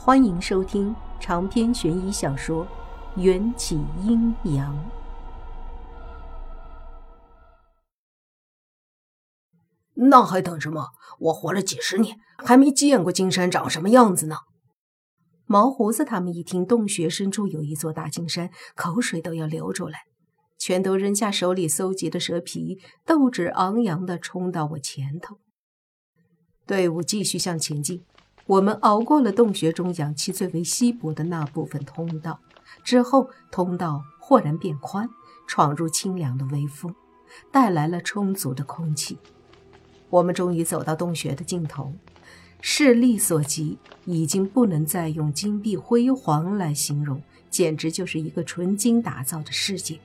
欢迎收听长篇悬疑小说《缘起阴阳》。那还等什么？我活了几十年，还没见过金山长什么样子呢。毛胡子他们一听洞穴深处有一座大金山，口水都要流出来，全都扔下手里搜集的蛇皮，斗志昂扬地冲到我前头。队伍继续向前进。我们熬过了洞穴中氧气最为稀薄的那部分通道，之后通道豁然变宽，闯入清凉的微风，带来了充足的空气。我们终于走到洞穴的尽头，视力所及，已经不能再用金碧辉煌来形容，简直就是一个纯金打造的世界。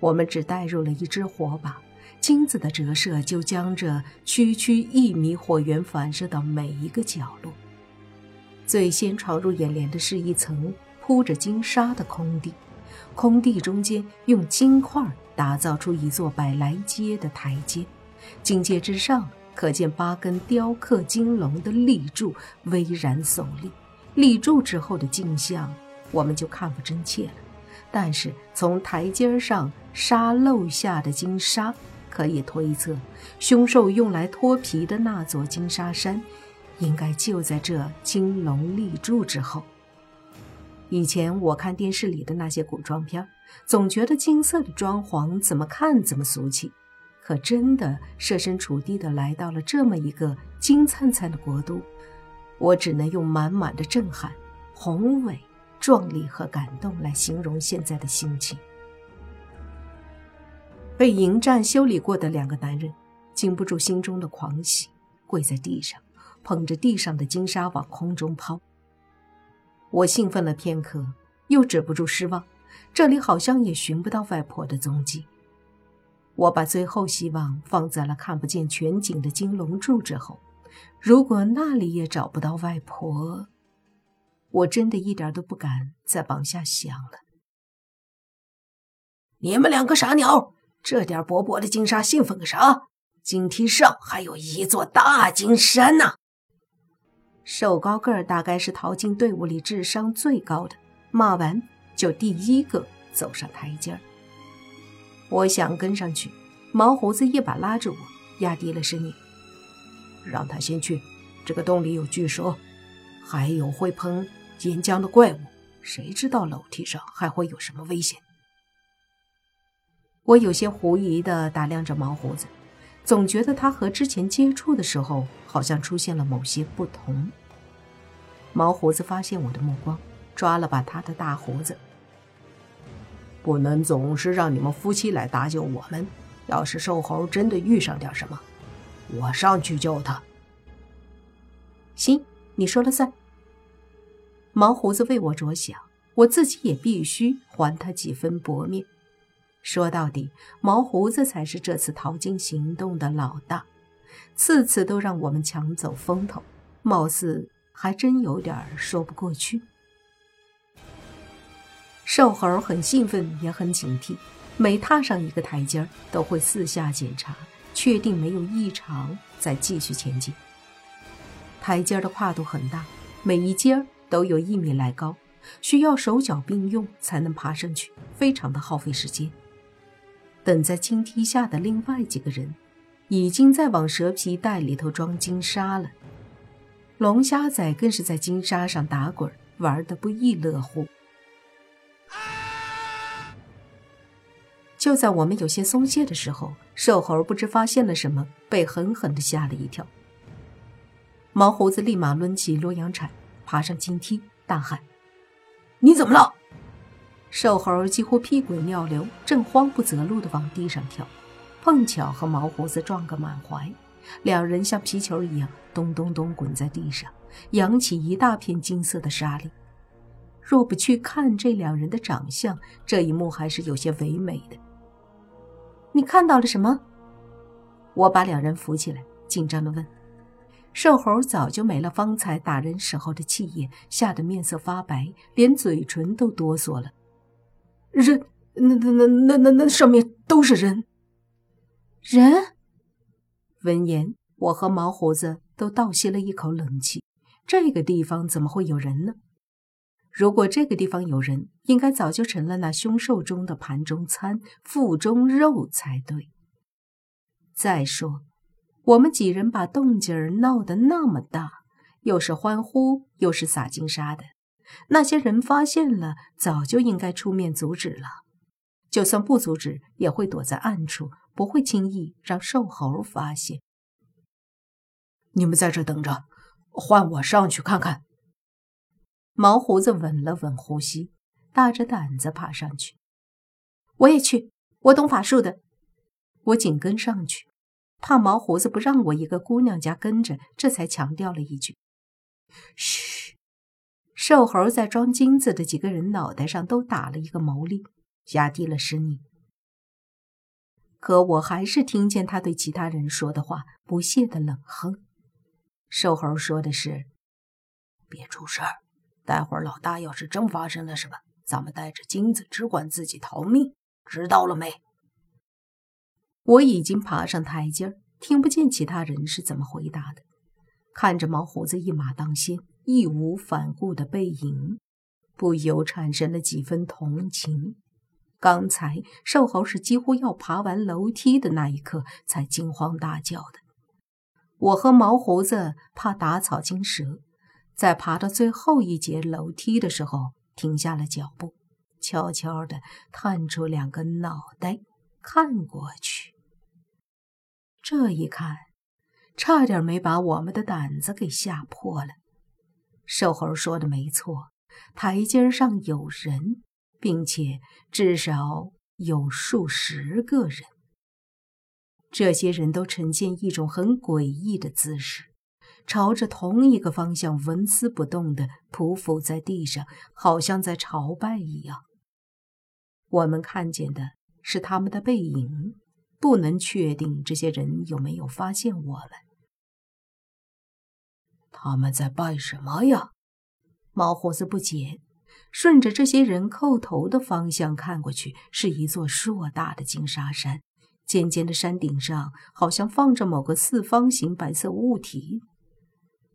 我们只带入了一支火把。金子的折射就将这区区一米火源反射到每一个角落。最先闯入眼帘的是一层铺着金沙的空地，空地中间用金块打造出一座百来阶的台阶，金阶之上可见八根雕刻金龙的立柱巍然耸立。立柱之后的景象我们就看不真切了，但是从台阶上沙漏下的金沙。可以推测，凶兽用来脱皮的那座金沙山，应该就在这金龙立柱之后。以前我看电视里的那些古装片，总觉得金色的装潢怎么看怎么俗气，可真的设身处地的来到了这么一个金灿灿的国度，我只能用满满的震撼、宏伟、壮丽和感动来形容现在的心情。被迎战修理过的两个男人，禁不住心中的狂喜，跪在地上，捧着地上的金沙往空中抛。我兴奋了片刻，又止不住失望，这里好像也寻不到外婆的踪迹。我把最后希望放在了看不见全景的金龙柱之后，如果那里也找不到外婆，我真的一点都不敢再往下想了。你们两个傻鸟！这点薄薄的金沙，兴奋个啥？金梯上还有一座大金山呢！瘦高个儿大概是淘金队伍里智商最高的，骂完就第一个走上台阶儿。我想跟上去，毛胡子一把拉着我，压低了声音：“让他先去，这个洞里有巨蛇，还有会喷岩浆的怪物，谁知道楼梯上还会有什么危险？”我有些狐疑地打量着毛胡子，总觉得他和之前接触的时候好像出现了某些不同。毛胡子发现我的目光，抓了把他的大胡子：“不能总是让你们夫妻来搭救我们。要是瘦猴真的遇上点什么，我上去救他。”行，你说了算。毛胡子为我着想，我自己也必须还他几分薄面。说到底，毛胡子才是这次淘金行动的老大，次次都让我们抢走风头，貌似还真有点说不过去。瘦猴很兴奋，也很警惕，每踏上一个台阶都会四下检查，确定没有异常，再继续前进。台阶的跨度很大，每一阶都有一米来高，需要手脚并用才能爬上去，非常的耗费时间。等在金梯下的另外几个人，已经在往蛇皮袋里头装金沙了。龙虾仔更是在金沙上打滚，玩得不亦乐乎。就在我们有些松懈的时候，瘦猴不知发现了什么，被狠狠地吓了一跳。毛胡子立马抡起洛阳铲，爬上金梯，大喊：“你怎么了？”瘦猴几乎屁滚尿流，正慌不择路地往地上跳，碰巧和毛胡子撞个满怀，两人像皮球一样咚咚咚滚在地上，扬起一大片金色的沙粒。若不去看这两人的长相，这一幕还是有些唯美的。你看到了什么？我把两人扶起来，紧张地问。瘦猴早就没了方才打人时候的气焰，吓得面色发白，连嘴唇都哆嗦了。人，那那那那那那上面都是人。人。闻言，我和毛胡子都倒吸了一口冷气，这个地方怎么会有人呢？如果这个地方有人，应该早就成了那凶兽中的盘中餐、腹中肉才对。再说，我们几人把动静儿闹得那么大，又是欢呼，又是撒金沙的，那些人发现了，早就应该出面阻止了。就算不阻止，也会躲在暗处，不会轻易让瘦猴发现。你们在这等着，换我上去看看。毛胡子稳了稳呼吸，大着胆子爬上去。我也去，我懂法术的。我紧跟上去，怕毛胡子不让我一个姑娘家跟着，这才强调了一句：“嘘。”瘦猴在装金子的几个人脑袋上都打了一个毛栗，压低了声音。可我还是听见他对其他人说的话，不屑的冷哼。瘦猴说的是：“别出事儿。”待会儿老大要是真发生了什么，咱们带着金子只管自己逃命，知道了没？我已经爬上台阶儿，听不见其他人是怎么回答的。看着毛胡子一马当先、义无反顾的背影，不由产生了几分同情。刚才瘦猴是几乎要爬完楼梯的那一刻才惊慌大叫的。我和毛胡子怕打草惊蛇。在爬到最后一节楼梯的时候，停下了脚步，悄悄地探出两个脑袋看过去。这一看，差点没把我们的胆子给吓破了。瘦猴说的没错，台阶上有人，并且至少有数十个人。这些人都呈现一种很诡异的姿势。朝着同一个方向纹丝不动地匍匐在地上，好像在朝拜一样。我们看见的是他们的背影，不能确定这些人有没有发现我们。他们在拜什么呀？毛胡子不解，顺着这些人叩头的方向看过去，是一座硕大的金沙山，尖尖的山顶上好像放着某个四方形白色物体。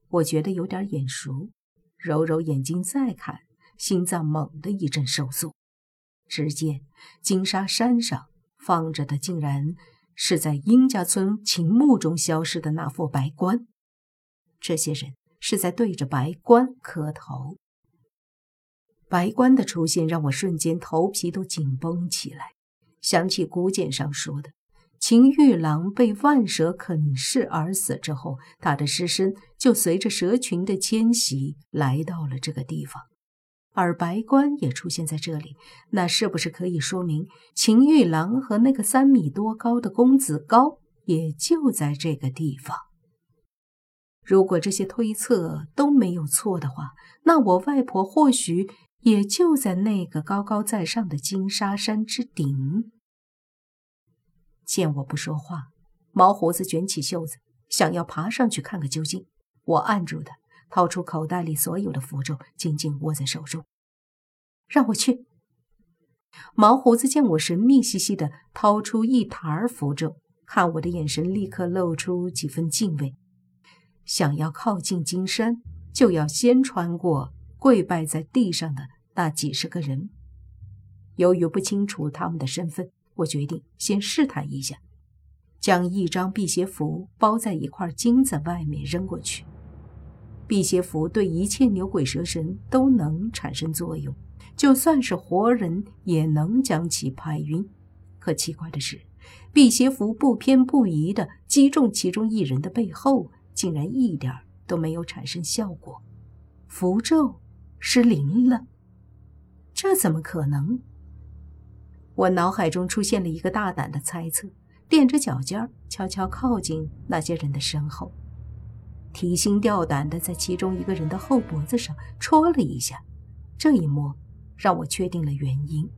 我觉得有点眼熟，揉揉眼睛再看，心脏猛地一阵收缩。只见金沙山上放着的，竟然是在殷家村秦墓中消失的那副白棺。这些人是在对着白棺磕头。白棺的出现让我瞬间头皮都紧绷起来，想起古简上说的。秦玉郎被万蛇啃噬而死之后，他的尸身就随着蛇群的迁徙来到了这个地方，而白棺也出现在这里。那是不是可以说明秦玉郎和那个三米多高的公子高也就在这个地方？如果这些推测都没有错的话，那我外婆或许也就在那个高高在上的金沙山之顶。见我不说话，毛胡子卷起袖子，想要爬上去看个究竟。我按住他，掏出口袋里所有的符咒，紧紧握在手中。让我去。毛胡子见我神秘兮兮的掏出一沓符咒，看我的眼神立刻露出几分敬畏。想要靠近金山，就要先穿过跪拜在地上的那几十个人。由于不清楚他们的身份。我决定先试探一下，将一张辟邪符包在一块金子外面扔过去。辟邪符对一切牛鬼蛇神都能产生作用，就算是活人也能将其拍晕。可奇怪的是，辟邪符不偏不倚地击中其中一人的背后，竟然一点都没有产生效果，符咒失灵了。这怎么可能？我脑海中出现了一个大胆的猜测，垫着脚尖悄悄靠近那些人的身后，提心吊胆地在其中一个人的后脖子上戳了一下。这一摸，让我确定了原因。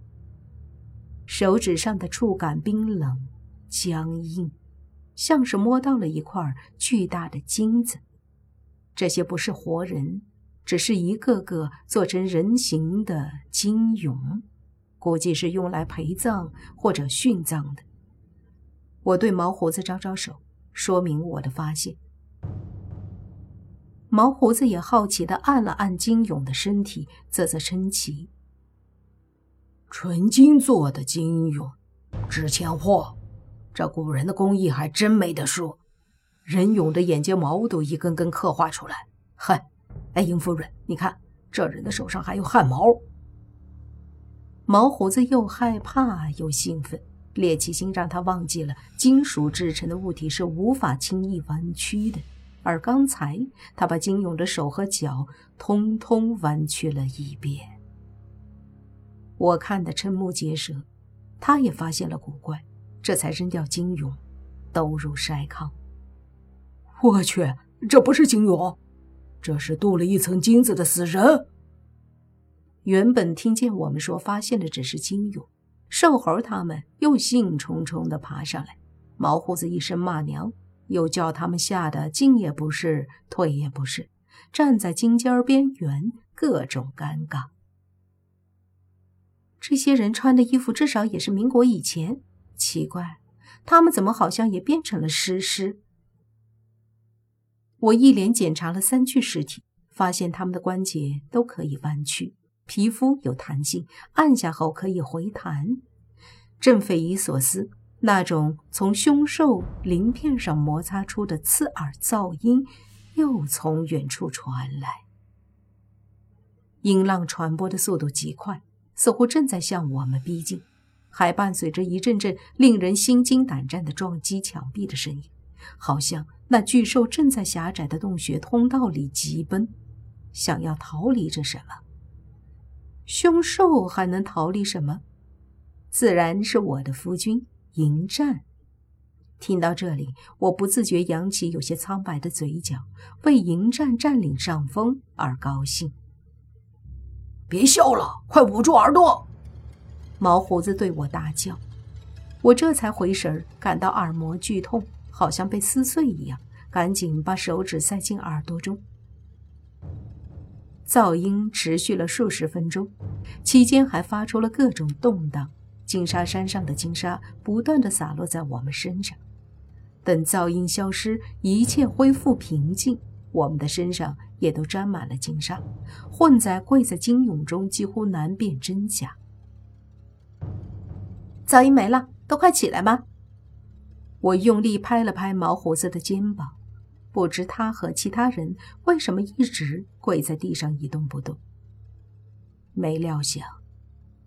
手指上的触感冰冷、僵硬，像是摸到了一块巨大的金子。这些不是活人，只是一个个做成人形的金俑。估计是用来陪葬或者殉葬的。我对毛胡子招招手，说明我的发现。毛胡子也好奇地按了按金勇的身体，啧啧称奇：“纯金做的金俑，值钱货。这古人的工艺还真没得说。人俑的眼睫毛都一根根刻画出来。嗨，哎，殷夫人，你看这人的手上还有汗毛。”毛胡子又害怕又兴奋，猎奇心让他忘记了金属制成的物体是无法轻易弯曲的。而刚才，他把金勇的手和脚通通弯曲了一遍。我看得瞠目结舌，他也发现了古怪，这才扔掉金勇，兜入筛糠。我去，这不是金勇，这是镀了一层金子的死人。原本听见我们说发现的只是金勇，瘦猴他们又兴冲冲地爬上来，毛胡子一声骂娘。又叫他们吓得进也不是，退也不是，站在金尖边缘，各种尴尬。这些人穿的衣服至少也是民国以前，奇怪，他们怎么好像也变成了尸尸？我一连检查了三具尸体，发现他们的关节都可以弯曲，皮肤有弹性，按下后可以回弹，正匪夷所思。那种从凶兽鳞片上摩擦出的刺耳噪音，又从远处传来。音浪传播的速度极快，似乎正在向我们逼近，还伴随着一阵阵令人心惊胆战的撞击墙壁的声音，好像那巨兽正在狭窄的洞穴通道里疾奔，想要逃离着什么。凶兽还能逃离什么？自然是我的夫君。迎战。听到这里，我不自觉扬起有些苍白的嘴角，为迎战占领上风而高兴。别笑了，快捂住耳朵！毛胡子对我大叫。我这才回神，感到耳膜剧痛，好像被撕碎一样，赶紧把手指塞进耳朵中。噪音持续了数十分钟，期间还发出了各种动荡。金沙山上的金沙不断的洒落在我们身上，等噪音消失，一切恢复平静，我们的身上也都沾满了金沙，混在跪在金涌中，几乎难辨真假。噪音没了，都快起来吧！我用力拍了拍毛胡子的肩膀，不知他和其他人为什么一直跪在地上一动不动。没料想。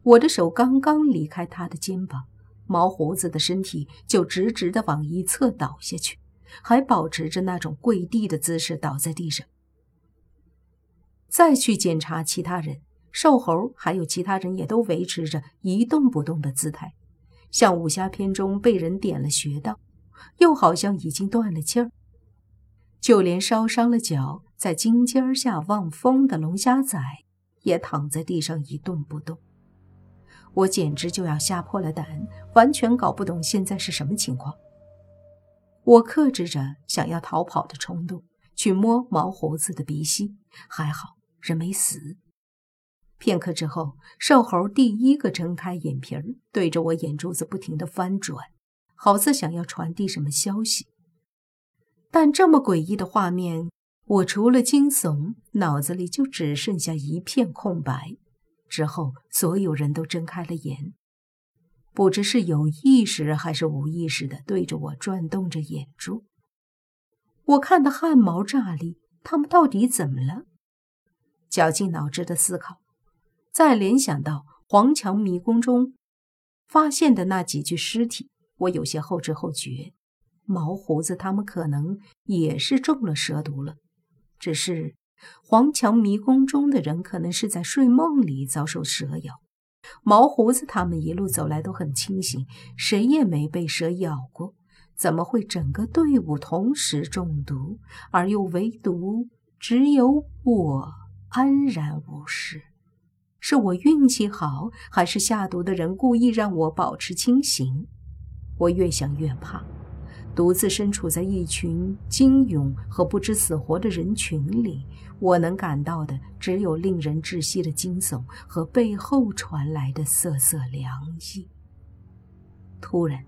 我的手刚刚离开他的肩膀，毛胡子的身体就直直的往一侧倒下去，还保持着那种跪地的姿势倒在地上。再去检查其他人，瘦猴还有其他人也都维持着一动不动的姿态，像武侠片中被人点了穴道，又好像已经断了气儿。就连烧伤了脚，在金尖下望风的龙虾仔，也躺在地上一动不动。我简直就要吓破了胆，完全搞不懂现在是什么情况。我克制着想要逃跑的冲动，去摸毛胡子的鼻息，还好人没死。片刻之后，瘦猴第一个睁开眼皮儿，对着我眼珠子不停地翻转，好似想要传递什么消息。但这么诡异的画面，我除了惊悚，脑子里就只剩下一片空白。之后，所有人都睁开了眼，不知是有意识还是无意识的，对着我转动着眼珠。我看得汗毛炸立，他们到底怎么了？绞尽脑汁的思考，再联想到黄墙迷宫中发现的那几具尸体，我有些后知后觉。毛胡子他们可能也是中了蛇毒了，只是。黄墙迷宫中的人可能是在睡梦里遭受蛇咬，毛胡子他们一路走来都很清醒，谁也没被蛇咬过，怎么会整个队伍同时中毒，而又唯独只有我安然无事？是我运气好，还是下毒的人故意让我保持清醒？我越想越怕。独自身处在一群惊勇和不知死活的人群里，我能感到的只有令人窒息的惊悚和背后传来的瑟瑟凉意。突然，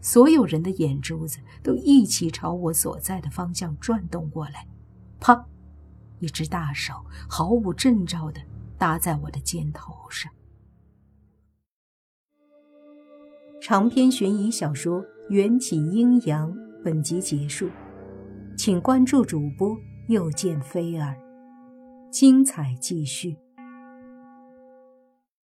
所有人的眼珠子都一起朝我所在的方向转动过来，啪！一只大手毫无征兆的搭在我的肩头上。长篇悬疑小说《缘起阴阳》本集结束，请关注主播又见菲儿，精彩继续。